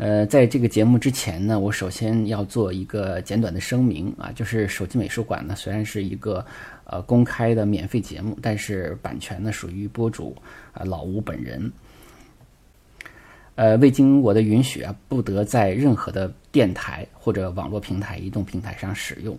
呃，在这个节目之前呢，我首先要做一个简短的声明啊，就是手机美术馆呢虽然是一个呃公开的免费节目，但是版权呢属于播主啊老吴本人，呃，未经我的允许啊，不得在任何的电台或者网络平台、移动平台上使用。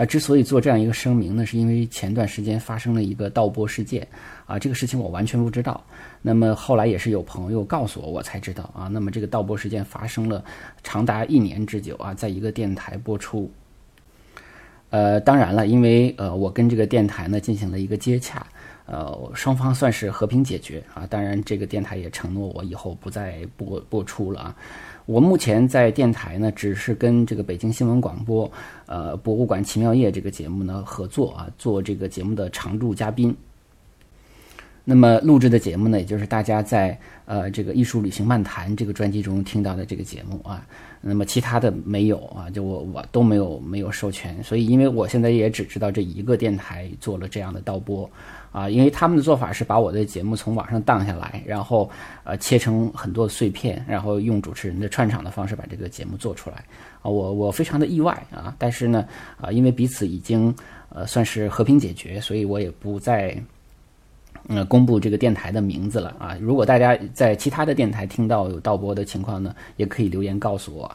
啊，之所以做这样一个声明呢，是因为前段时间发生了一个盗播事件，啊，这个事情我完全不知道。那么后来也是有朋友告诉我，我才知道啊。那么这个盗播事件发生了长达一年之久啊，在一个电台播出。呃，当然了，因为呃，我跟这个电台呢进行了一个接洽，呃，双方算是和平解决啊。当然，这个电台也承诺我以后不再播播出了啊。我目前在电台呢，只是跟这个北京新闻广播，呃，博物馆奇妙夜这个节目呢合作啊，做这个节目的常驻嘉宾。那么录制的节目呢，也就是大家在呃这个艺术旅行漫谈这个专辑中听到的这个节目啊。那么其他的没有啊，就我我都没有没有授权，所以因为我现在也只知道这一个电台做了这样的导播。啊，因为他们的做法是把我的节目从网上荡下来，然后呃切成很多碎片，然后用主持人的串场的方式把这个节目做出来。啊，我我非常的意外啊，但是呢，啊，因为彼此已经呃算是和平解决，所以我也不再呃公布这个电台的名字了啊。如果大家在其他的电台听到有盗播的情况呢，也可以留言告诉我。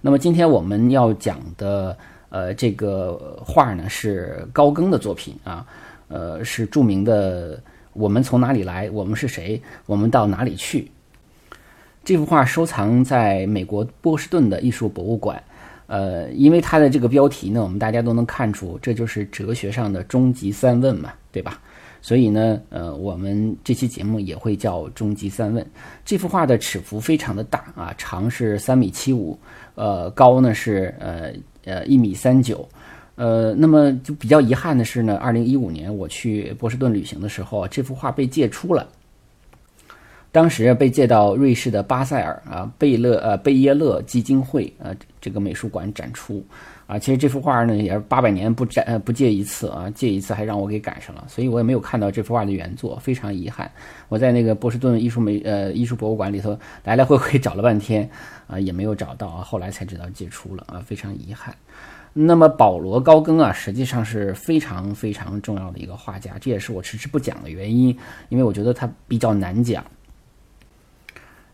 那么今天我们要讲的呃这个画呢是高更的作品啊。呃，是著名的“我们从哪里来，我们是谁，我们到哪里去”这幅画收藏在美国波士顿的艺术博物馆。呃，因为它的这个标题呢，我们大家都能看出，这就是哲学上的终极三问嘛，对吧？所以呢，呃，我们这期节目也会叫“终极三问”。这幅画的尺幅非常的大啊，长是三米七五，呃，高呢是呃呃一米三九。呃，那么就比较遗憾的是呢，二零一五年我去波士顿旅行的时候，这幅画被借出了。当时被借到瑞士的巴塞尔啊贝勒呃贝耶勒基金会呃这个美术馆展出啊。其实这幅画呢也是八百年不展呃不借一次啊，借一次还让我给赶上了，所以我也没有看到这幅画的原作，非常遗憾。我在那个波士顿艺术美呃艺术博物馆里头来来回回找了半天啊，也没有找到啊，后来才知道借出了啊，非常遗憾。那么保罗高更啊，实际上是非常非常重要的一个画家，这也是我迟迟不讲的原因，因为我觉得他比较难讲。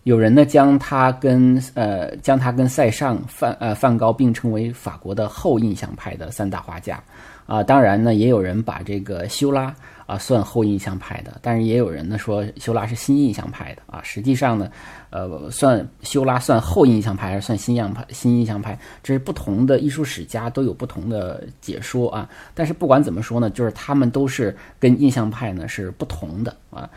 有人呢将他跟呃将他跟塞尚、梵呃梵高并称为法国的后印象派的三大画家啊，当然呢也有人把这个修拉。啊，算后印象派的，但是也有人呢说修拉是新印象派的啊。实际上呢，呃，算修拉算后印象派还是算新样派？新印象派，这是不同的艺术史家都有不同的解说啊。但是不管怎么说呢，就是他们都是跟印象派呢是不同的啊。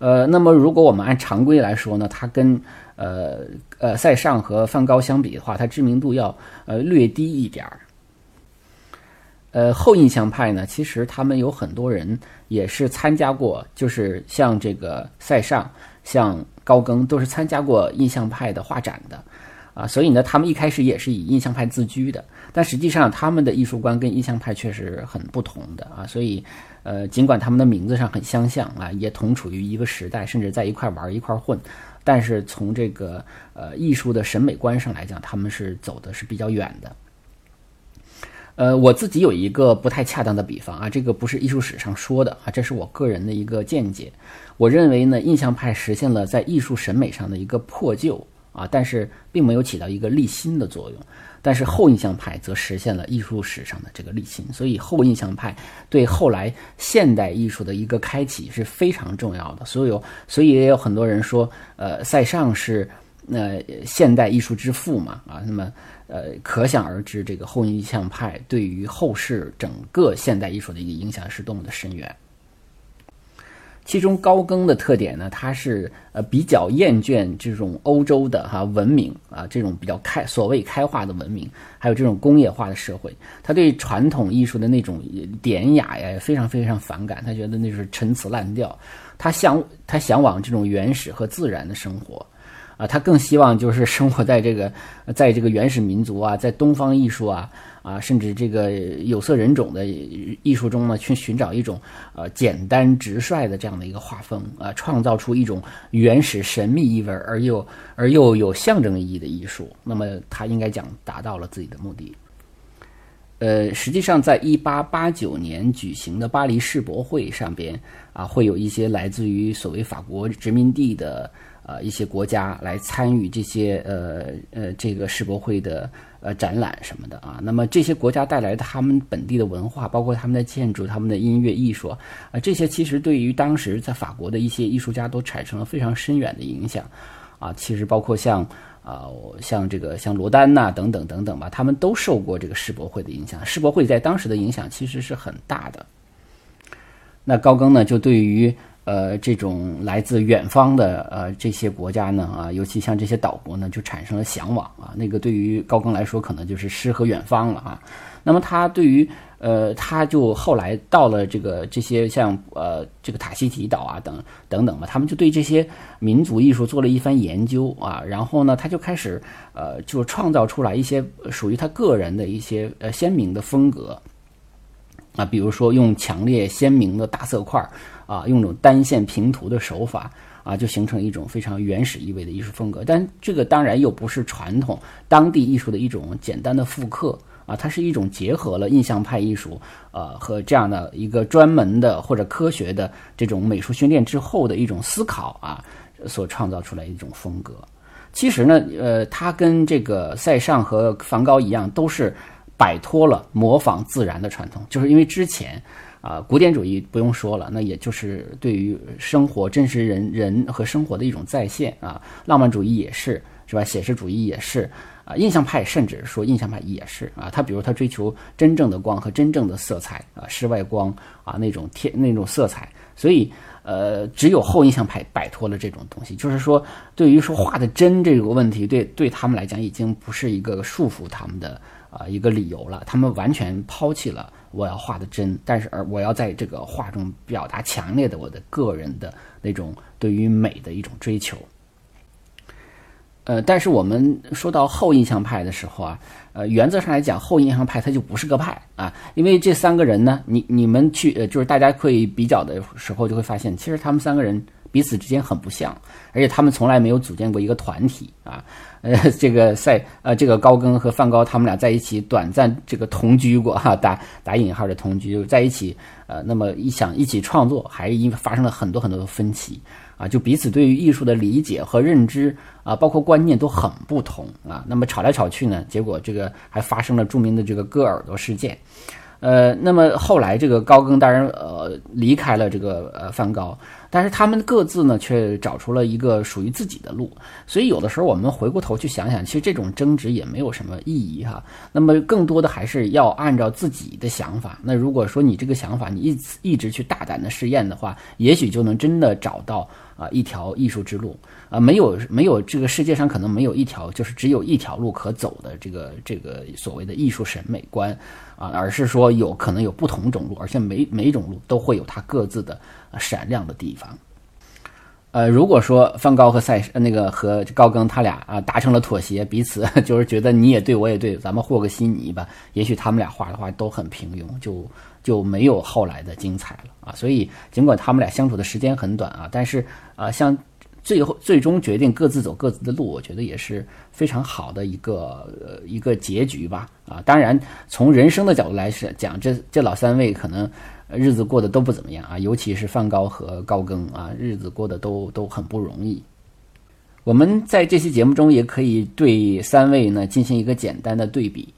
呃，那么如果我们按常规来说呢，他跟呃呃塞尚和梵高相比的话，他知名度要呃略低一点儿。呃，后印象派呢，其实他们有很多人也是参加过，就是像这个塞尚、像高更，都是参加过印象派的画展的，啊，所以呢，他们一开始也是以印象派自居的，但实际上他们的艺术观跟印象派确实很不同的啊，所以，呃，尽管他们的名字上很相像啊，也同处于一个时代，甚至在一块玩一块混，但是从这个呃艺术的审美观上来讲，他们是走的是比较远的。呃，我自己有一个不太恰当的比方啊，这个不是艺术史上说的啊，这是我个人的一个见解。我认为呢，印象派实现了在艺术审美上的一个破旧啊，但是并没有起到一个立新的作用。但是后印象派则实现了艺术史上的这个立新，所以后印象派对后来现代艺术的一个开启是非常重要的。所以，所以也有很多人说，呃，塞尚是呃现代艺术之父嘛啊，那么。呃，可想而知，这个后印象派对于后世整个现代艺术的一个影响是多么的深远。其中高更的特点呢，他是呃比较厌倦这种欧洲的哈文明啊，这种比较开所谓开化的文明，还有这种工业化的社会，他对传统艺术的那种典雅呀非常非常反感，他觉得那是陈词滥调，他向他向往这种原始和自然的生活。啊，他更希望就是生活在这个，在这个原始民族啊，在东方艺术啊，啊，甚至这个有色人种的艺术中呢，去寻找一种呃简单直率的这样的一个画风啊，创造出一种原始神秘意味而又而又有象征意义的艺术。那么他应该讲达到了自己的目的。呃，实际上在一八八九年举行的巴黎世博会上边啊，会有一些来自于所谓法国殖民地的。呃，一些国家来参与这些呃呃这个世博会的呃展览什么的啊，那么这些国家带来的他们本地的文化，包括他们的建筑、他们的音乐艺术啊，这些其实对于当时在法国的一些艺术家都产生了非常深远的影响啊。其实包括像啊像这个像罗丹呐等等等等吧，他们都受过这个世博会的影响。世博会在当时的影响其实是很大的。那高更呢，就对于。呃，这种来自远方的呃这些国家呢，啊，尤其像这些岛国呢，就产生了向往啊。那个对于高更来说，可能就是诗和远方了啊。那么他对于呃，他就后来到了这个这些像呃这个塔希提岛啊等等等吧，他们就对这些民族艺术做了一番研究啊。然后呢，他就开始呃，就创造出来一些属于他个人的一些呃鲜明的风格啊，比如说用强烈鲜明的大色块。啊，用种单线平涂的手法啊，就形成一种非常原始意味的艺术风格。但这个当然又不是传统当地艺术的一种简单的复刻啊，它是一种结合了印象派艺术呃和这样的一个专门的或者科学的这种美术训练之后的一种思考啊，所创造出来一种风格。其实呢，呃，他跟这个塞尚和梵高一样，都是摆脱了模仿自然的传统，就是因为之前。啊，古典主义不用说了，那也就是对于生活真实人人和生活的一种再现啊。浪漫主义也是，是吧？写实主义也是啊。印象派甚至说印象派也是啊。他比如他追求真正的光和真正的色彩啊，室外光啊那种天那种色彩。所以呃，只有后印象派摆脱了这种东西，就是说对于说画的真这个问题，对对他们来讲已经不是一个束缚他们的啊一个理由了。他们完全抛弃了。我要画的真，但是而我要在这个画中表达强烈的我的个人的那种对于美的一种追求。呃，但是我们说到后印象派的时候啊，呃，原则上来讲，后印象派它就不是个派啊，因为这三个人呢，你你们去呃，就是大家可以比较的时候，就会发现，其实他们三个人彼此之间很不像，而且他们从来没有组建过一个团体啊。呃，这个赛呃，这个高更和梵高他们俩在一起短暂这个同居过哈，打打引号的同居就在一起，呃，那么一想一起创作，还因为发生了很多很多的分歧啊，就彼此对于艺术的理解和认知啊，包括观念都很不同啊，那么吵来吵去呢，结果这个还发生了著名的这个割耳朵事件。呃，那么后来这个高更当然呃离开了这个呃梵高，但是他们各自呢却找出了一个属于自己的路，所以有的时候我们回过头去想想，其实这种争执也没有什么意义哈。那么更多的还是要按照自己的想法。那如果说你这个想法你一直一直去大胆的试验的话，也许就能真的找到啊一条艺术之路啊。没有没有这个世界上可能没有一条就是只有一条路可走的这个这个所谓的艺术审美观。啊，而是说有可能有不同种路，而且每每种路都会有它各自的闪亮的地方。呃，如果说梵高和赛那个和高更他俩啊达成了妥协，彼此 就是觉得你也对我也对，咱们和个稀泥吧，也许他们俩画的话都很平庸，就就没有后来的精彩了啊。所以尽管他们俩相处的时间很短啊，但是啊像。最后最终决定各自走各自的路，我觉得也是非常好的一个呃一个结局吧啊！当然，从人生的角度来讲，这这老三位可能日子过得都不怎么样啊，尤其是梵高和高更啊，日子过得都都很不容易。我们在这期节目中也可以对三位呢进行一个简单的对比。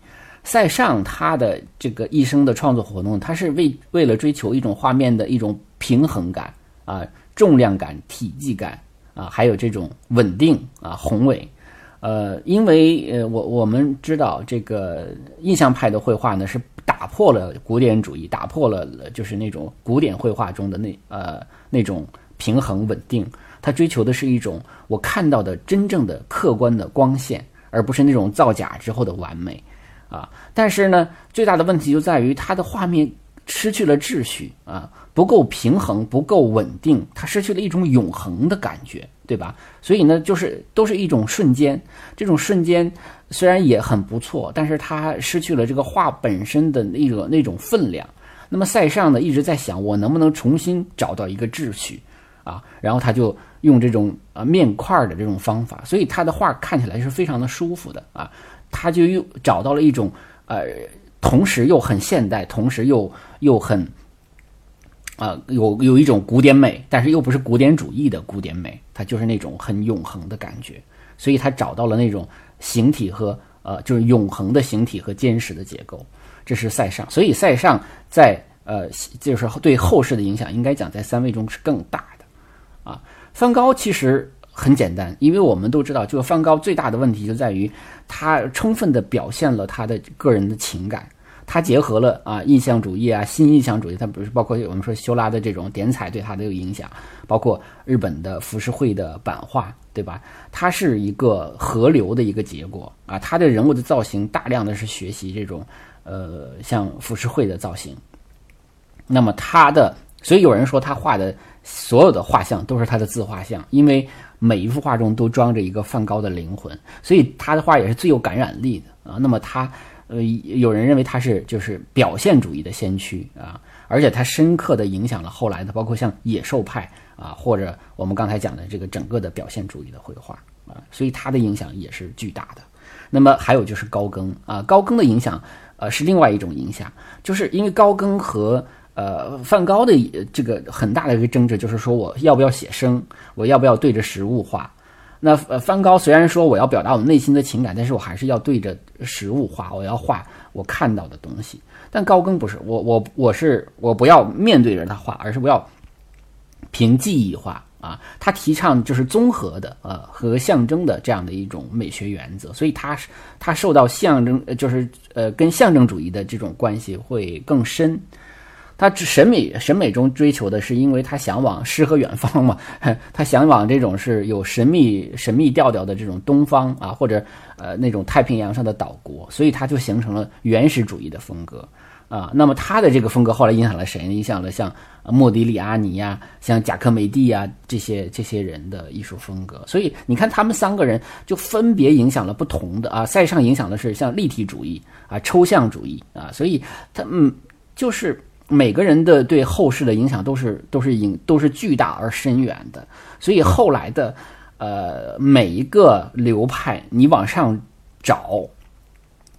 塞尚他的这个一生的创作活动，他是为为了追求一种画面的一种平衡感啊，重量感、体积感。啊，还有这种稳定啊，宏伟，呃，因为呃，我我们知道这个印象派的绘画呢，是打破了古典主义，打破了就是那种古典绘画中的那呃那种平衡稳定，他追求的是一种我看到的真正的客观的光线，而不是那种造假之后的完美啊。但是呢，最大的问题就在于他的画面失去了秩序啊，不够平衡，不够稳定，它失去了一种永恒的感觉，对吧？所以呢，就是都是一种瞬间，这种瞬间虽然也很不错，但是他失去了这个画本身的那个那种分量。那么塞尚呢一直在想，我能不能重新找到一个秩序啊？然后他就用这种啊面块的这种方法，所以他的画看起来是非常的舒服的啊。他就又找到了一种呃，同时又很现代，同时又又很啊有有一种古典美，但是又不是古典主义的古典美，它就是那种很永恒的感觉。所以他找到了那种形体和呃，就是永恒的形体和坚实的结构。这是塞尚，所以塞尚在呃，就是对后世的影响，应该讲在三位中是更大的啊。梵高其实很简单，因为我们都知道，这个梵高最大的问题就在于他充分的表现了他的个人的情感，他结合了啊印象主义啊新印象主义，他不是包括我们说修拉的这种点彩对他的有影响，包括日本的浮世绘的版画，对吧？它是一个河流的一个结果啊，他的人物的造型大量的是学习这种。呃，像浮世绘的造型，那么他的，所以有人说他画的所有的画像都是他的自画像，因为每一幅画中都装着一个梵高的灵魂，所以他的画也是最有感染力的啊。那么他，呃，有人认为他是就是表现主义的先驱啊，而且他深刻的影响了后来的，包括像野兽派啊，或者我们刚才讲的这个整个的表现主义的绘画啊，所以他的影响也是巨大的。那么还有就是高更啊，高更的影响。呃，是另外一种影响，就是因为高更和呃梵高的这个很大的一个争执，就是说我要不要写生，我要不要对着实物画。那呃梵高虽然说我要表达我内心的情感，但是我还是要对着实物画，我要画我看到的东西。但高更不是，我我我是我不要面对着他画，而是我要凭记忆画。啊，他提倡就是综合的，呃，和象征的这样的一种美学原则，所以他是他受到象征，就是呃，跟象征主义的这种关系会更深。他审美审美中追求的是，因为他向往诗和远方嘛，他向往这种是有神秘神秘调调的这种东方啊，或者呃那种太平洋上的岛国，所以他就形成了原始主义的风格。啊，那么他的这个风格后来影响了谁？影响了像莫迪里阿尼呀、像贾科梅蒂呀这些这些人的艺术风格。所以你看，他们三个人就分别影响了不同的啊。塞尚影响的是像立体主义啊、抽象主义啊，所以他嗯，就是每个人的对后世的影响都是都是影都是巨大而深远的。所以后来的呃每一个流派，你往上找。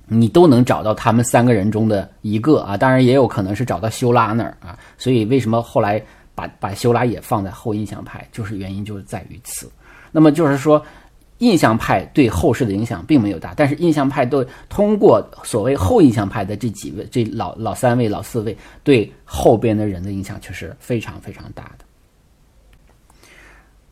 你都能找到他们三个人中的一个啊，当然也有可能是找到修拉那儿啊。所以为什么后来把把修拉也放在后印象派，就是原因就是在于此。那么就是说，印象派对后世的影响并没有大，但是印象派都通过所谓后印象派的这几位、这老老三位、老四位对后边的人的影响却是非常非常大的。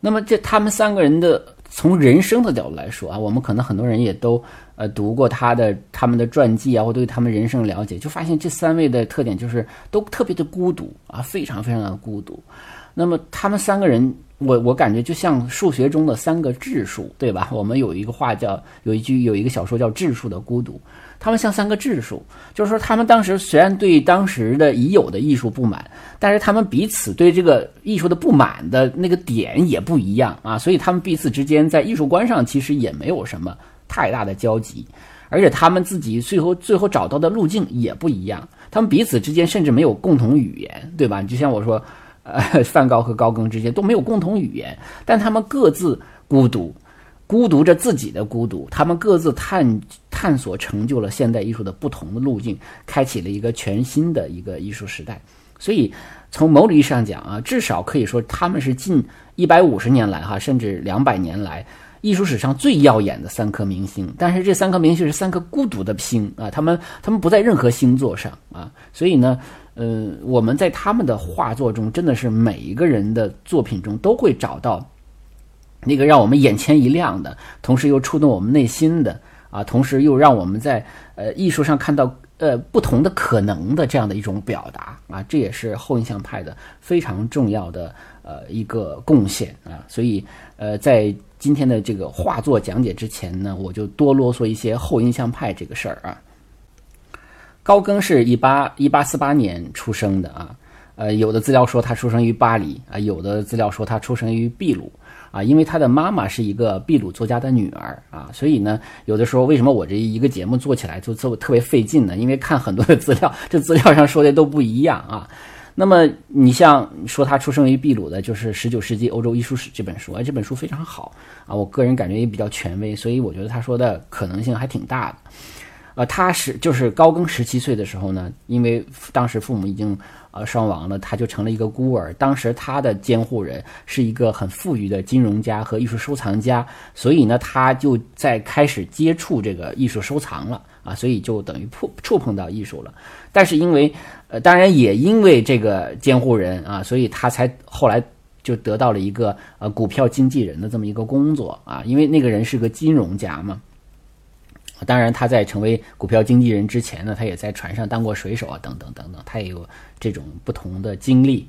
那么这他们三个人的。从人生的角度来说啊，我们可能很多人也都呃读过他的他们的传记啊，或对他们人生了解，就发现这三位的特点就是都特别的孤独啊，非常非常的孤独。那么他们三个人，我我感觉就像数学中的三个质数，对吧？我们有一个话叫有一句有一个小说叫《质数的孤独》。他们像三个质数，就是说，他们当时虽然对当时的已有的艺术不满，但是他们彼此对这个艺术的不满的那个点也不一样啊，所以他们彼此之间在艺术观上其实也没有什么太大的交集，而且他们自己最后最后找到的路径也不一样，他们彼此之间甚至没有共同语言，对吧？就像我说，呃，梵高和高更之间都没有共同语言，但他们各自孤独。孤独着自己的孤独，他们各自探探索，成就了现代艺术的不同的路径，开启了一个全新的一个艺术时代。所以，从某种意义上讲啊，至少可以说他们是近一百五十年来哈，甚至两百年来艺术史上最耀眼的三颗明星。但是这三颗明星是三颗孤独的星啊，他们他们不在任何星座上啊。所以呢，呃，我们在他们的画作中，真的是每一个人的作品中都会找到。那个让我们眼前一亮的，同时又触动我们内心的啊，同时又让我们在呃艺术上看到呃不同的可能的这样的一种表达啊，这也是后印象派的非常重要的呃一个贡献啊。所以呃，在今天的这个画作讲解之前呢，我就多啰嗦一些后印象派这个事儿啊。高更是一八一八四八年出生的啊，呃，有的资料说他出生于巴黎啊，有的资料说他出生于秘鲁。啊，因为他的妈妈是一个秘鲁作家的女儿啊，所以呢，有的时候为什么我这一个节目做起来就做特别费劲呢？因为看很多的资料，这资料上说的都不一样啊。那么你像说他出生于秘鲁的，就是《十九世纪欧洲艺术史》这本书，哎，这本书非常好啊，我个人感觉也比较权威，所以我觉得他说的可能性还挺大的。呃，他是就是高更十七岁的时候呢，因为当时父母已经呃双亡了，他就成了一个孤儿。当时他的监护人是一个很富裕的金融家和艺术收藏家，所以呢，他就在开始接触这个艺术收藏了啊，所以就等于触触碰到艺术了。但是因为呃，当然也因为这个监护人啊，所以他才后来就得到了一个呃股票经纪人的这么一个工作啊，因为那个人是个金融家嘛。当然，他在成为股票经纪人之前呢，他也在船上当过水手啊，等等等等，他也有这种不同的经历。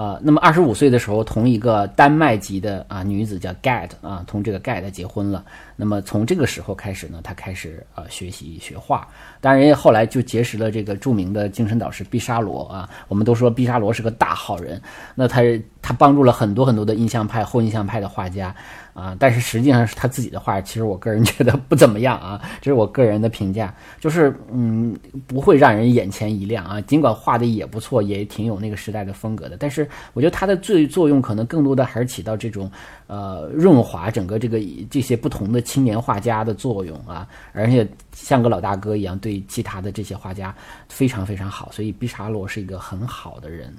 啊，那么二十五岁的时候，同一个丹麦籍的啊女子叫 Gad 啊，同这个 Gad 结婚了。那么从这个时候开始呢，他开始啊学习学画。当然，人家后来就结识了这个著名的精神导师毕沙罗啊。我们都说毕沙罗是个大好人，那他他帮助了很多很多的印象派、后印象派的画家。啊，但是实际上是他自己的画，其实我个人 觉得不怎么样啊，这是我个人的评价，就是嗯，不会让人眼前一亮啊。尽管画的也不错，也挺有那个时代的风格的，但是我觉得它的最作用可能更多的还是起到这种呃润滑整个这个这些不同的青年画家的作用啊，而且像个老大哥一样对其他的这些画家非常非常好，所以毕沙罗是一个很好的人。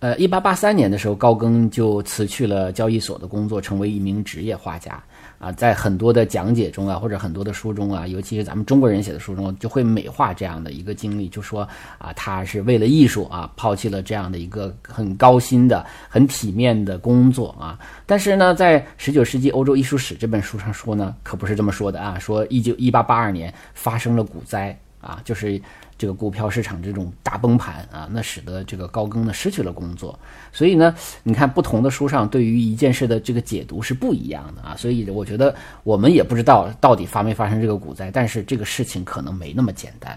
呃，一八八三年的时候，高更就辞去了交易所的工作，成为一名职业画家。啊，在很多的讲解中啊，或者很多的书中啊，尤其是咱们中国人写的书中，就会美化这样的一个经历，就说啊，他是为了艺术啊，抛弃了这样的一个很高薪的、很体面的工作啊。但是呢，在《十九世纪欧洲艺术史》这本书上说呢，可不是这么说的啊，说一九一八八二年发生了股灾啊，就是。这个股票市场这种大崩盘啊，那使得这个高更呢失去了工作。所以呢，你看不同的书上对于一件事的这个解读是不一样的啊。所以我觉得我们也不知道到底发没发生这个股灾，但是这个事情可能没那么简单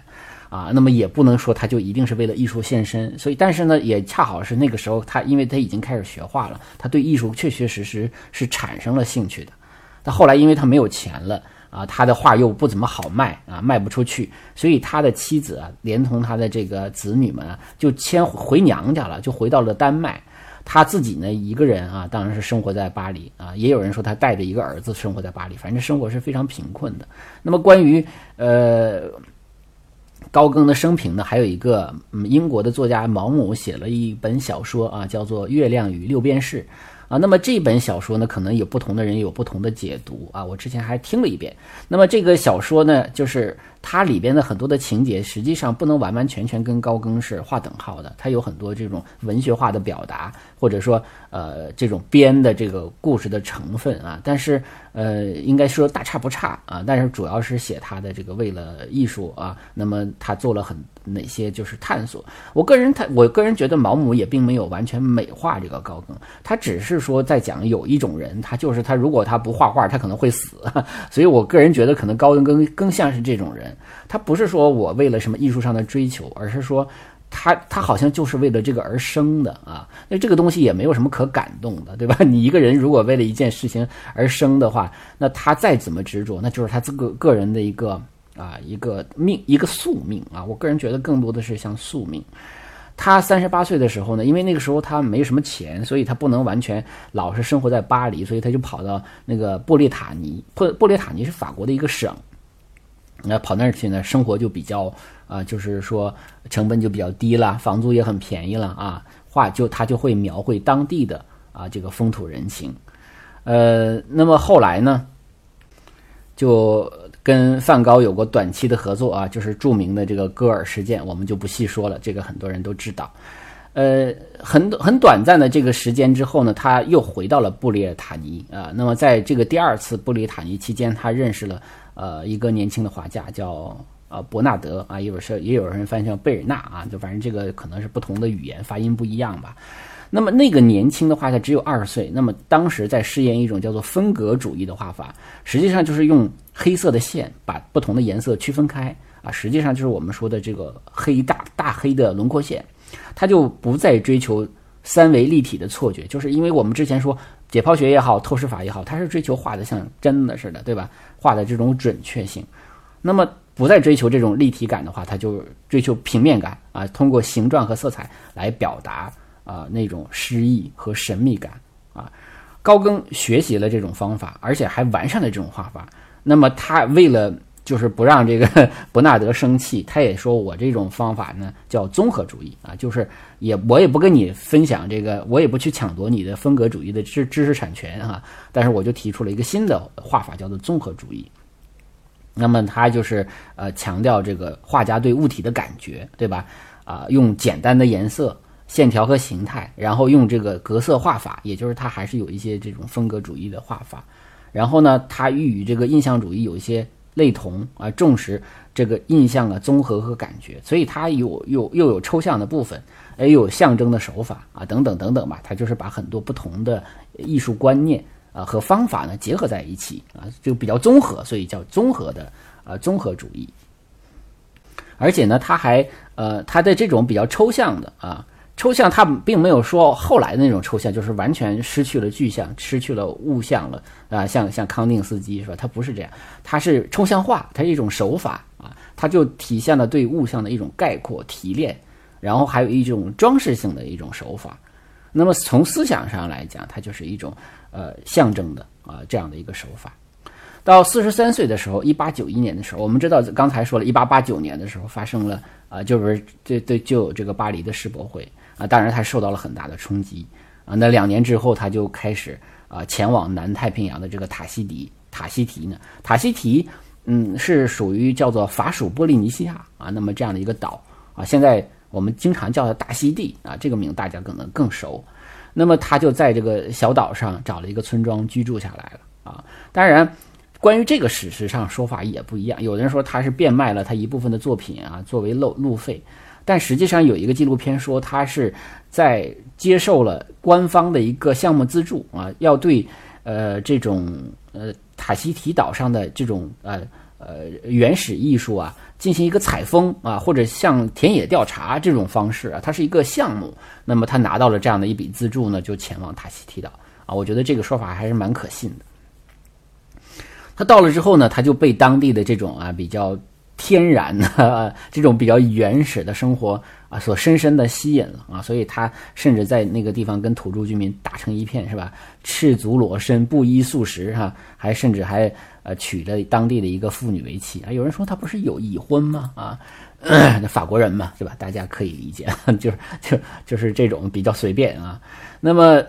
啊。那么也不能说他就一定是为了艺术献身。所以，但是呢，也恰好是那个时候他，因为他已经开始学画了，他对艺术确确实实是产生了兴趣的。但后来因为他没有钱了。啊，他的画又不怎么好卖啊，卖不出去，所以他的妻子啊，连同他的这个子女们啊，就迁回娘家了，就回到了丹麦。他自己呢，一个人啊，当然是生活在巴黎啊。也有人说他带着一个儿子生活在巴黎，反正生活是非常贫困的。那么关于呃高更的生平呢，还有一个嗯英国的作家毛姆写了一本小说啊，叫做《月亮与六便士》。啊，那么这本小说呢，可能有不同的人有不同的解读啊。我之前还听了一遍。那么这个小说呢，就是它里边的很多的情节，实际上不能完完全全跟高更是划等号的。它有很多这种文学化的表达，或者说呃这种编的这个故事的成分啊。但是呃，应该说大差不差啊。但是主要是写他的这个为了艺术啊，那么他做了很。哪些就是探索？我个人他，我个人觉得毛姆也并没有完全美化这个高更，他只是说在讲有一种人，他就是他，如果他不画画，他可能会死。所以我个人觉得，可能高更更更像是这种人他不是说我为了什么艺术上的追求，而是说他他好像就是为了这个而生的啊。那这个东西也没有什么可感动的，对吧？你一个人如果为了一件事情而生的话，那他再怎么执着，那就是他这个个人的一个。啊，一个命，一个宿命啊！我个人觉得更多的是像宿命。他三十八岁的时候呢，因为那个时候他没什么钱，所以他不能完全老是生活在巴黎，所以他就跑到那个布列塔尼。布布列塔尼是法国的一个省，那跑那儿去呢，生活就比较啊，就是说成本就比较低了，房租也很便宜了啊。画就他就会描绘当地的啊这个风土人情。呃，那么后来呢，就。跟梵高有过短期的合作啊，就是著名的这个戈尔事件，我们就不细说了，这个很多人都知道。呃，很很短暂的这个时间之后呢，他又回到了布列塔尼啊。那么在这个第二次布列塔尼期间，他认识了呃一个年轻的画家叫啊伯纳德啊，也有是也有人翻译成贝尔纳啊，就反正这个可能是不同的语言发音不一样吧。那么那个年轻的画家只有二十岁。那么当时在试验一种叫做分格主义的画法，实际上就是用黑色的线把不同的颜色区分开啊，实际上就是我们说的这个黑大大黑的轮廓线，他就不再追求三维立体的错觉，就是因为我们之前说解剖学也好，透视法也好，它是追求画的像真的似的，对吧？画的这种准确性。那么不再追求这种立体感的话，他就追求平面感啊，通过形状和色彩来表达。啊，那种诗意和神秘感啊，高更学习了这种方法，而且还完善了这种画法。那么他为了就是不让这个 伯纳德生气，他也说我这种方法呢叫综合主义啊，就是也我也不跟你分享这个，我也不去抢夺你的风格主义的知知识产权哈，但是我就提出了一个新的画法，叫做综合主义。那么他就是呃强调这个画家对物体的感觉，对吧？啊，用简单的颜色。线条和形态，然后用这个格色画法，也就是他还是有一些这种风格主义的画法。然后呢，它与这个印象主义有一些类同啊，重视这个印象的综合和感觉，所以它有有又有抽象的部分，也有象征的手法啊，等等等等吧。它就是把很多不同的艺术观念啊和方法呢结合在一起啊，就比较综合，所以叫综合的啊综合主义。而且呢，它还呃，它的这种比较抽象的啊。抽象，它并没有说后来的那种抽象，就是完全失去了具象，失去了物象了啊。像像康定斯基是吧？它不是这样，它是抽象化，它是一种手法啊，它就体现了对物象的一种概括提炼，然后还有一种装饰性的一种手法。那么从思想上来讲，它就是一种呃象征的啊这样的一个手法。到四十三岁的时候，一八九一年的时候，我们知道刚才说了一八八九年的时候发生了啊，就是这这就有这个巴黎的世博会。啊，当然他受到了很大的冲击啊。那两年之后，他就开始啊前往南太平洋的这个塔西迪塔西提呢。塔西提，嗯，是属于叫做法属波利尼西亚啊。那么这样的一个岛啊，现在我们经常叫它大溪地啊，这个名大家可能更熟。那么他就在这个小岛上找了一个村庄居住下来了啊。当然，关于这个史实上说法也不一样，有人说他是变卖了他一部分的作品啊，作为路路费。但实际上有一个纪录片说，他是在接受了官方的一个项目资助啊，要对呃这种呃塔希提岛上的这种呃呃原始艺术啊进行一个采风啊，或者像田野调查这种方式啊，它是一个项目。那么他拿到了这样的一笔资助呢，就前往塔希提岛啊。我觉得这个说法还是蛮可信的。他到了之后呢，他就被当地的这种啊比较。天然的 这种比较原始的生活啊，所深深的吸引了啊，所以他甚至在那个地方跟土著居民打成一片，是吧？赤足裸身，不衣素食，哈，还甚至还呃娶了当地的一个妇女为妻。有人说他不是有已婚吗？啊，法国人嘛，对吧？大家可以理解，就是就就是这种比较随便啊。那么，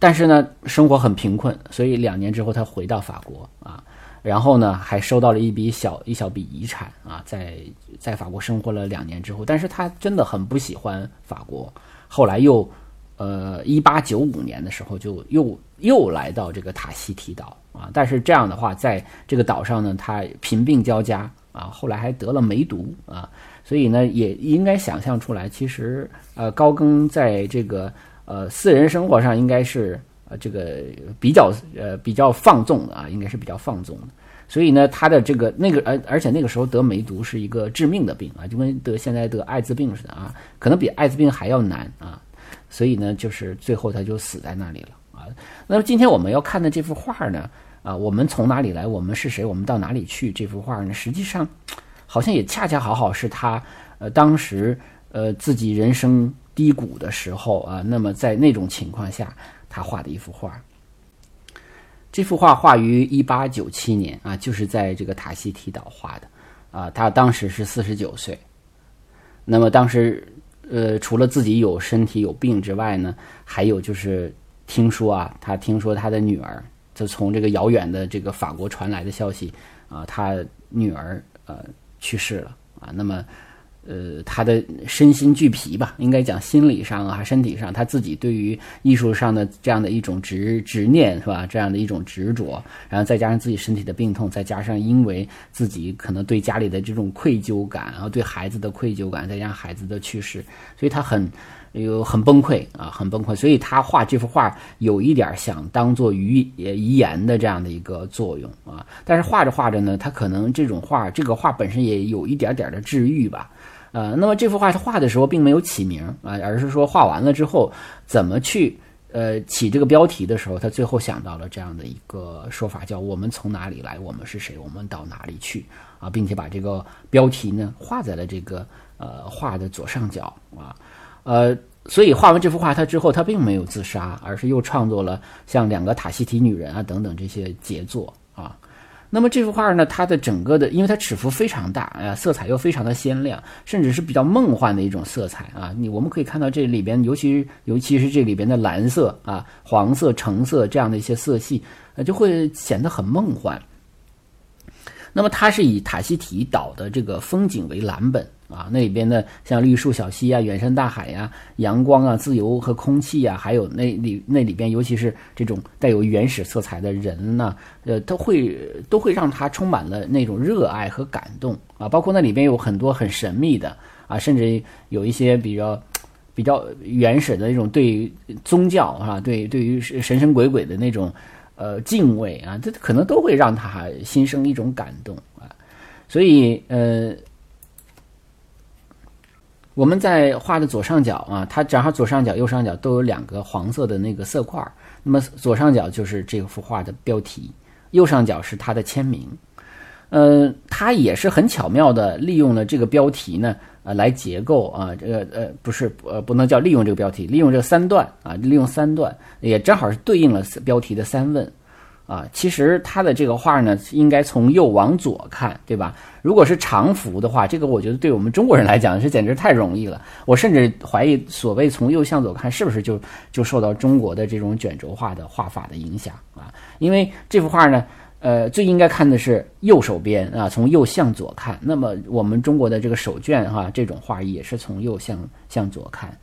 但是呢，生活很贫困，所以两年之后他回到法国啊。然后呢，还收到了一笔小一小笔遗产啊，在在法国生活了两年之后，但是他真的很不喜欢法国。后来又，呃，一八九五年的时候就又又来到这个塔希提岛啊。但是这样的话，在这个岛上呢，他贫病交加啊，后来还得了梅毒啊。所以呢，也应该想象出来，其实呃，高更在这个呃私人生活上应该是。呃，这个比较呃比较放纵的啊，应该是比较放纵的。所以呢，他的这个那个而而且那个时候得梅毒是一个致命的病啊，就跟得现在得艾滋病似的啊，可能比艾滋病还要难啊。所以呢，就是最后他就死在那里了啊。那么今天我们要看的这幅画呢，啊，我们从哪里来？我们是谁？我们到哪里去？这幅画呢，实际上好像也恰恰好好是他呃当时呃自己人生低谷的时候啊。那么在那种情况下。他画的一幅画，这幅画画于一八九七年啊，就是在这个塔希提岛画的啊。他当时是四十九岁，那么当时呃，除了自己有身体有病之外呢，还有就是听说啊，他听说他的女儿就从这个遥远的这个法国传来的消息啊，他女儿呃去世了啊。那么呃，他的身心俱疲吧，应该讲心理上啊，身体上，他自己对于艺术上的这样的一种执执念是吧？这样的一种执着，然后再加上自己身体的病痛，再加上因为自己可能对家里的这种愧疚感，然后对孩子的愧疚感，再加上孩子的去世，所以他很有很崩溃啊，很崩溃。所以他画这幅画有一点想当做遗遗言的这样的一个作用啊。但是画着画着呢，他可能这种画，这个画本身也有一点点的治愈吧。呃，那么这幅画他画的时候并没有起名啊，而是说画完了之后怎么去呃起这个标题的时候，他最后想到了这样的一个说法，叫“我们从哪里来，我们是谁，我们到哪里去”啊，并且把这个标题呢画在了这个呃画的左上角啊，呃，所以画完这幅画他之后，他并没有自杀，而是又创作了像两个塔西提女人啊等等这些杰作啊。那么这幅画呢，它的整个的，因为它尺幅非常大，啊，色彩又非常的鲜亮，甚至是比较梦幻的一种色彩啊。你我们可以看到这里边，尤其尤其是这里边的蓝色啊、黄色、橙色这样的一些色系，呃，就会显得很梦幻。那么它是以塔希提岛的这个风景为蓝本。啊，那里边的像绿树小溪啊、远山大海呀、阳光啊、自由和空气啊，还有那里那里边，尤其是这种带有原始色彩的人呢，呃，都会都会让他充满了那种热爱和感动啊。包括那里边有很多很神秘的啊，甚至有一些比较比较原始的那种对宗教啊，对对于神神鬼鬼的那种呃敬畏啊，这可能都会让他心生一种感动啊。所以呃。我们在画的左上角啊，它正好左上角、右上角都有两个黄色的那个色块。那么左上角就是这幅画的标题，右上角是他的签名。呃，他也是很巧妙的利用了这个标题呢，呃，来结构啊，这个呃不是呃不能叫利用这个标题，利用这三段啊，利用三段也正好是对应了标题的三问。啊，其实他的这个画呢，应该从右往左看，对吧？如果是长幅的话，这个我觉得对我们中国人来讲是简直太容易了。我甚至怀疑，所谓从右向左看，是不是就就受到中国的这种卷轴画的画法的影响啊？因为这幅画呢，呃，最应该看的是右手边啊，从右向左看。那么我们中国的这个手卷哈，这种画也是从右向向左看。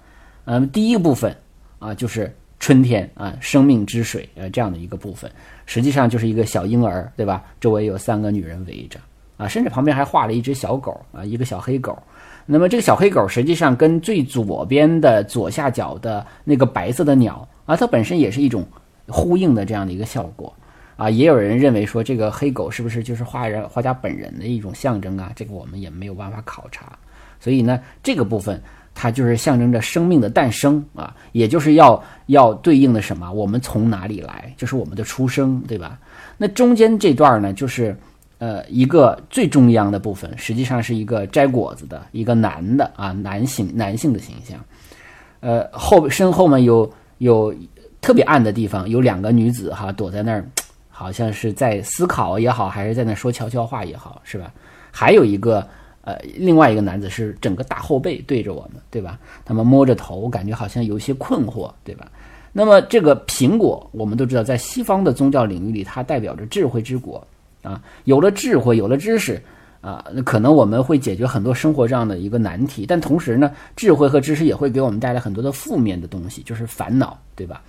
嗯，第一个部分啊，就是春天啊，生命之水呃这样的一个部分。实际上就是一个小婴儿，对吧？周围有三个女人围着，啊，甚至旁边还画了一只小狗，啊，一个小黑狗。那么这个小黑狗实际上跟最左边的左下角的那个白色的鸟，啊，它本身也是一种呼应的这样的一个效果，啊，也有人认为说这个黑狗是不是就是画人画家本人的一种象征啊？这个我们也没有办法考察。所以呢，这个部分。它就是象征着生命的诞生啊，也就是要要对应的什么？我们从哪里来？就是我们的出生，对吧？那中间这段呢，就是呃一个最中央的部分，实际上是一个摘果子的一个男的啊，男性男性的形象。呃，后身后呢有有特别暗的地方，有两个女子哈躲在那儿，好像是在思考也好，还是在那说悄悄话也好，是吧？还有一个。呃，另外一个男子是整个大后背对着我们，对吧？他们摸着头，感觉好像有一些困惑，对吧？那么这个苹果，我们都知道，在西方的宗教领域里，它代表着智慧之果啊。有了智慧，有了知识啊，那可能我们会解决很多生活上的一个难题。但同时呢，智慧和知识也会给我们带来很多的负面的东西，就是烦恼，对吧？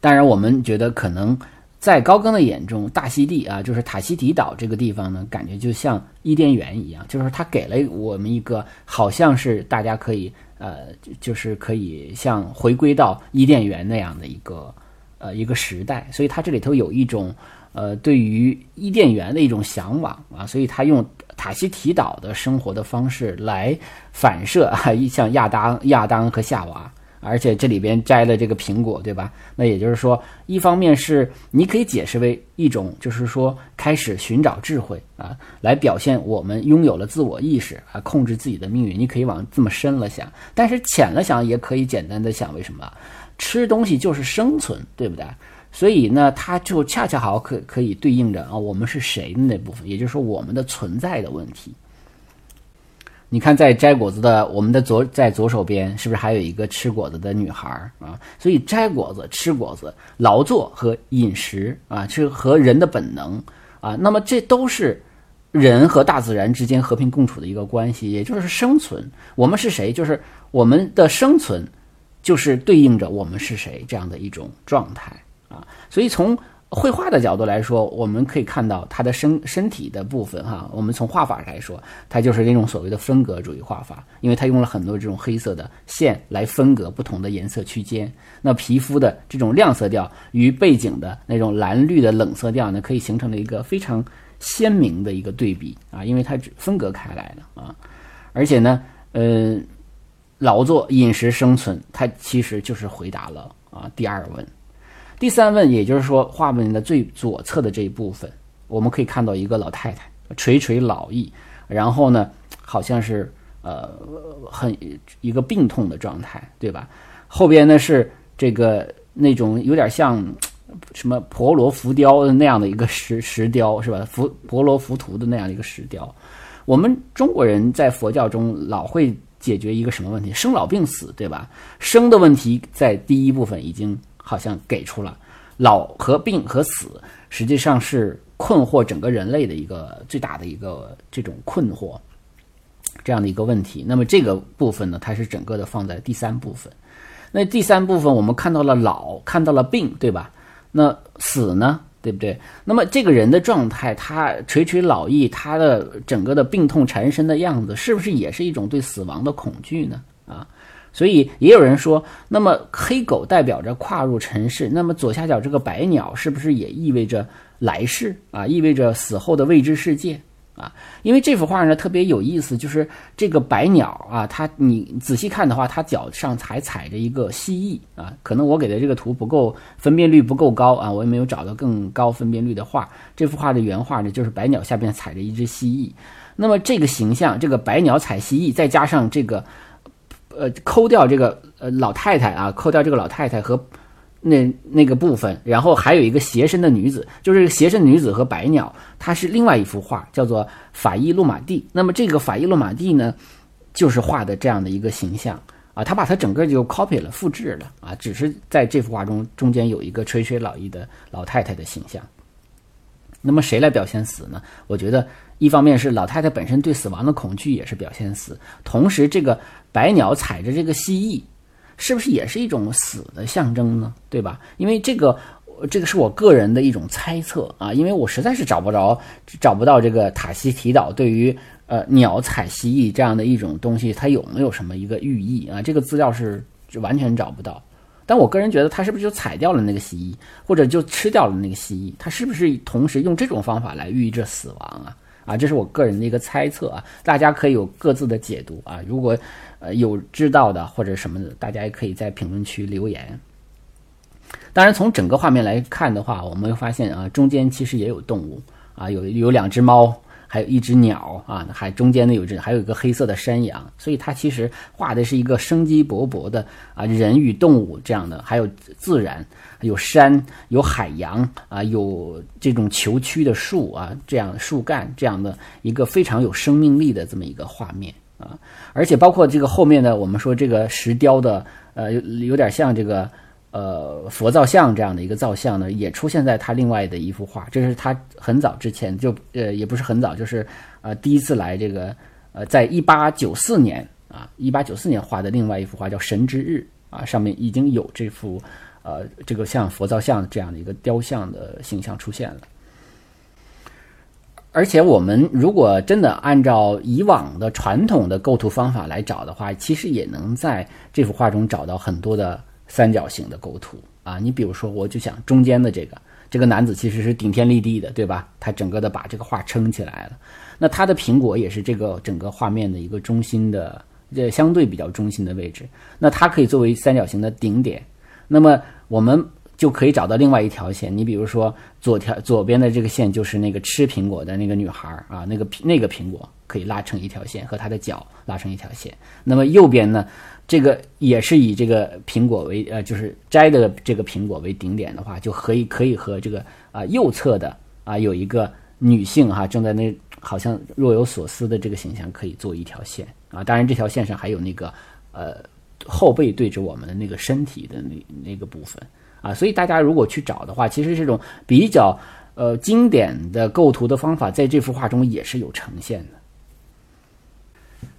当然，我们觉得可能。在高更的眼中，大溪地啊，就是塔希提岛这个地方呢，感觉就像伊甸园一样，就是他给了我们一个好像是大家可以呃，就是可以像回归到伊甸园那样的一个呃一个时代，所以它这里头有一种呃对于伊甸园的一种向往啊，所以他用塔希提岛的生活的方式来反射啊，像亚当亚当和夏娃。而且这里边摘了这个苹果，对吧？那也就是说，一方面是你可以解释为一种，就是说开始寻找智慧啊，来表现我们拥有了自我意识啊，控制自己的命运。你可以往这么深了想，但是浅了想也可以简单的想，为什么吃东西就是生存，对不对？所以呢，它就恰恰好可可以对应着啊，我们是谁的那部分，也就是说我们的存在的问题。你看，在摘果子的我们的左在左手边，是不是还有一个吃果子的女孩啊？所以摘果子、吃果子、劳作和饮食啊，是和人的本能啊。那么这都是人和大自然之间和平共处的一个关系，也就是生存。我们是谁？就是我们的生存，就是对应着我们是谁这样的一种状态啊。所以从绘画的角度来说，我们可以看到他的身身体的部分哈。我们从画法来说，它就是那种所谓的分隔主义画法，因为它用了很多这种黑色的线来分隔不同的颜色区间。那皮肤的这种亮色调与背景的那种蓝绿的冷色调呢，可以形成了一个非常鲜明的一个对比啊，因为它分隔开来了啊。而且呢，呃，劳作、饮食、生存，它其实就是回答了啊第二问。第三问，也就是说，画面的最左侧的这一部分，我们可以看到一个老太太垂垂老矣，然后呢，好像是呃很一个病痛的状态，对吧？后边呢是这个那种有点像什么婆罗浮雕的那样的一个石石雕，是吧？浮婆罗浮屠的那样的一个石雕。我们中国人在佛教中老会解决一个什么问题？生老病死，对吧？生的问题在第一部分已经。好像给出了老和病和死，实际上是困惑整个人类的一个最大的一个这种困惑，这样的一个问题。那么这个部分呢，它是整个的放在第三部分。那第三部分我们看到了老，看到了病，对吧？那死呢，对不对？那么这个人的状态，他垂垂老矣，他的整个的病痛缠身的样子，是不是也是一种对死亡的恐惧呢？啊？所以也有人说，那么黑狗代表着跨入尘世，那么左下角这个白鸟是不是也意味着来世啊？意味着死后的未知世界啊？因为这幅画呢特别有意思，就是这个白鸟啊，它你仔细看的话，它脚上还踩着一个蜥蜴啊。可能我给的这个图不够分辨率不够高啊，我也没有找到更高分辨率的画。这幅画的原画呢，就是白鸟下边踩着一只蜥蜴。那么这个形象，这个白鸟踩蜥蜴，再加上这个。呃，抠掉这个呃老太太啊，抠掉这个老太太和那那个部分，然后还有一个斜身的女子，就是斜身女子和白鸟，它是另外一幅画，叫做法伊洛马蒂。那么这个法伊洛马蒂呢，就是画的这样的一个形象啊，他把它整个就 copy 了，复制了啊，只是在这幅画中中间有一个垂垂老矣的老太太的形象。那么谁来表现死呢？我觉得一方面是老太太本身对死亡的恐惧也是表现死，同时这个。白鸟踩着这个蜥蜴，是不是也是一种死的象征呢？对吧？因为这个，这个是我个人的一种猜测啊，因为我实在是找不着，找不到这个塔西提岛对于呃鸟踩蜥蜴这样的一种东西，它有没有什么一个寓意啊？这个资料是完全找不到。但我个人觉得，它是不是就踩掉了那个蜥蜴，或者就吃掉了那个蜥蜴？它是不是同时用这种方法来寓意着死亡啊？啊，这是我个人的一个猜测啊，大家可以有各自的解读啊。如果呃有知道的或者什么的，大家也可以在评论区留言。当然，从整个画面来看的话，我们会发现啊，中间其实也有动物啊，有有两只猫。还有一只鸟啊，还中间呢有只还有一个黑色的山羊，所以它其实画的是一个生机勃勃的啊人与动物这样的，还有自然，有山有海洋啊，有这种球曲的树啊，这样树干这样的一个非常有生命力的这么一个画面啊，而且包括这个后面的我们说这个石雕的呃有有点像这个。呃，佛造像这样的一个造像呢，也出现在他另外的一幅画。这是他很早之前就呃，也不是很早，就是呃第一次来这个呃，在一八九四年啊，一八九四年画的另外一幅画叫《神之日》啊，上面已经有这幅呃这个像佛造像这样的一个雕像的形象出现了。而且我们如果真的按照以往的传统的构图方法来找的话，其实也能在这幅画中找到很多的。三角形的构图啊，你比如说，我就想中间的这个这个男子其实是顶天立地的，对吧？他整个的把这个画撑起来了。那他的苹果也是这个整个画面的一个中心的，这相对比较中心的位置。那它可以作为三角形的顶点。那么我们就可以找到另外一条线。你比如说左条左边的这个线就是那个吃苹果的那个女孩啊，那个那个苹果可以拉成一条线，和她的脚拉成一条线。那么右边呢？这个也是以这个苹果为呃，就是摘的这个苹果为顶点的话，就可以可以和这个啊右侧的啊有一个女性哈正在那好像若有所思的这个形象可以做一条线啊。当然这条线上还有那个呃后背对着我们的那个身体的那那个部分啊。所以大家如果去找的话，其实这种比较呃经典的构图的方法在这幅画中也是有呈现的。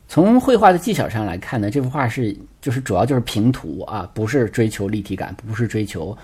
从绘画的技巧上来看呢，这幅画是就是主要就是平涂啊，不是追求立体感，不是追求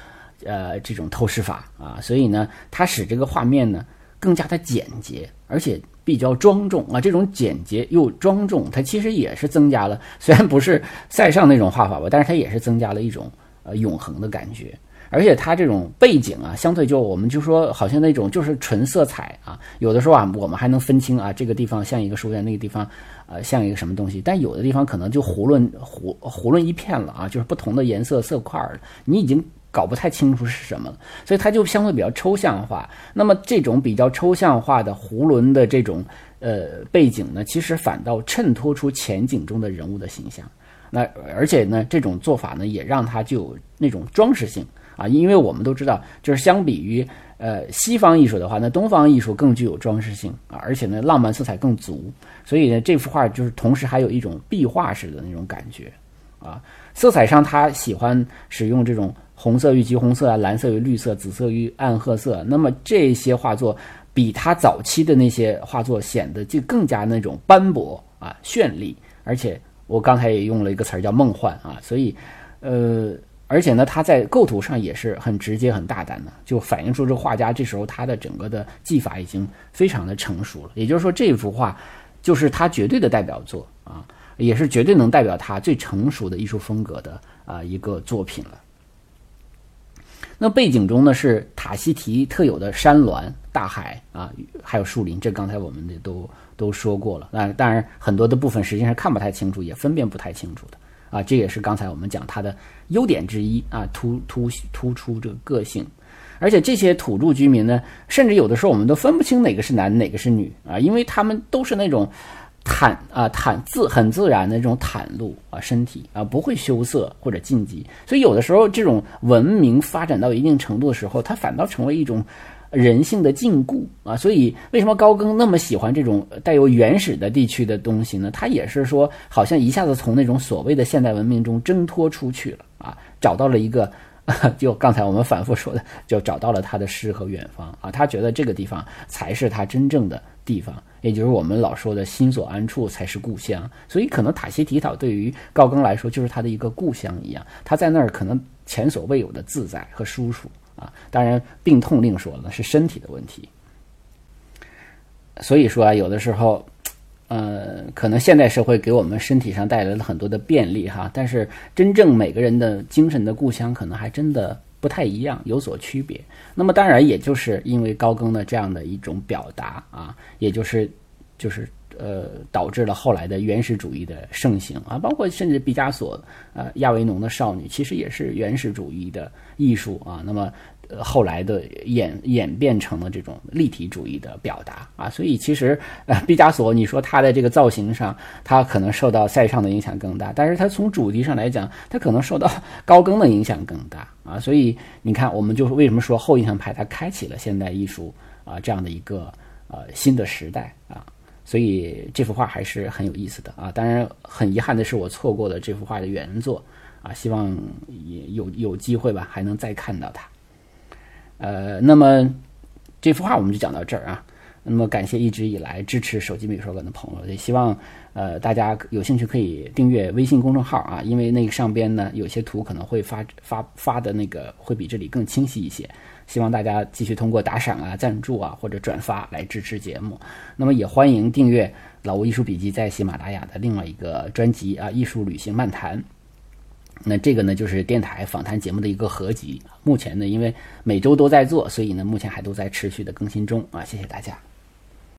呃这种透视法啊，所以呢，它使这个画面呢更加的简洁，而且比较庄重啊。这种简洁又庄重，它其实也是增加了，虽然不是塞尚那种画法吧，但是它也是增加了一种呃永恒的感觉。而且它这种背景啊，相对就我们就说好像那种就是纯色彩啊，有的时候啊，我们还能分清啊，这个地方像一个书院，那个地方呃像一个什么东西，但有的地方可能就胡乱胡胡乱一片了啊，就是不同的颜色色块，你已经搞不太清楚是什么了，所以它就相对比较抽象化。那么这种比较抽象化的囫囵的这种呃背景呢，其实反倒衬托出前景中的人物的形象。那而且呢，这种做法呢，也让它就有那种装饰性。啊，因为我们都知道，就是相比于呃西方艺术的话，那东方艺术更具有装饰性啊，而且呢浪漫色彩更足，所以呢这幅画就是同时还有一种壁画式的那种感觉啊。色彩上他喜欢使用这种红色与橘红色啊，蓝色与绿色，紫色与暗褐色。那么这些画作比他早期的那些画作显得就更加那种斑驳啊、绚丽，而且我刚才也用了一个词儿叫梦幻啊，所以呃。而且呢，他在构图上也是很直接、很大胆的，就反映出这画家这时候他的整个的技法已经非常的成熟了。也就是说，这幅画就是他绝对的代表作啊，也是绝对能代表他最成熟的艺术风格的啊一个作品了。那背景中呢是塔希提特有的山峦、大海啊，还有树林，这刚才我们的都都说过了。那当然，很多的部分实际上看不太清楚，也分辨不太清楚的。啊，这也是刚才我们讲它的优点之一啊，突突突出这个个性，而且这些土著居民呢，甚至有的时候我们都分不清哪个是男，哪个是女啊，因为他们都是那种坦啊坦自很自然的这种袒露啊身体啊，不会羞涩或者禁忌，所以有的时候这种文明发展到一定程度的时候，它反倒成为一种。人性的禁锢啊，所以为什么高更那么喜欢这种带有原始的地区的东西呢？他也是说，好像一下子从那种所谓的现代文明中挣脱出去了啊，找到了一个，就刚才我们反复说的，就找到了他的诗和远方啊。他觉得这个地方才是他真正的地方，也就是我们老说的心所安处才是故乡。所以可能塔西提岛对于高更来说就是他的一个故乡一样，他在那儿可能前所未有的自在和舒服。啊，当然，病痛另说了，是身体的问题。所以说啊，有的时候，呃，可能现代社会给我们身体上带来了很多的便利哈，但是真正每个人的精神的故乡，可能还真的不太一样，有所区别。那么，当然，也就是因为高更的这样的一种表达啊，也就是就是。呃，导致了后来的原始主义的盛行啊，包括甚至毕加索、呃亚维农的少女，其实也是原始主义的艺术啊。那么，后来的演演变成了这种立体主义的表达啊。所以，其实，毕加索，你说他的这个造型上，他可能受到塞尚的影响更大，但是他从主题上来讲，他可能受到高更的影响更大啊。所以，你看，我们就是为什么说后印象派它开启了现代艺术啊这样的一个呃新的时代啊。所以这幅画还是很有意思的啊！当然很遗憾的是，我错过了这幅画的原作啊，希望也有有机会吧，还能再看到它。呃，那么这幅画我们就讲到这儿啊。那么感谢一直以来支持手机美术馆的朋友，也希望呃大家有兴趣可以订阅微信公众号啊，因为那个上边呢有些图可能会发发发的那个会比这里更清晰一些。希望大家继续通过打赏啊、赞助啊或者转发来支持节目。那么也欢迎订阅老吴艺术笔记在喜马拉雅的另外一个专辑啊《艺术旅行漫谈》。那这个呢就是电台访谈节目的一个合集。目前呢因为每周都在做，所以呢目前还都在持续的更新中啊。谢谢大家。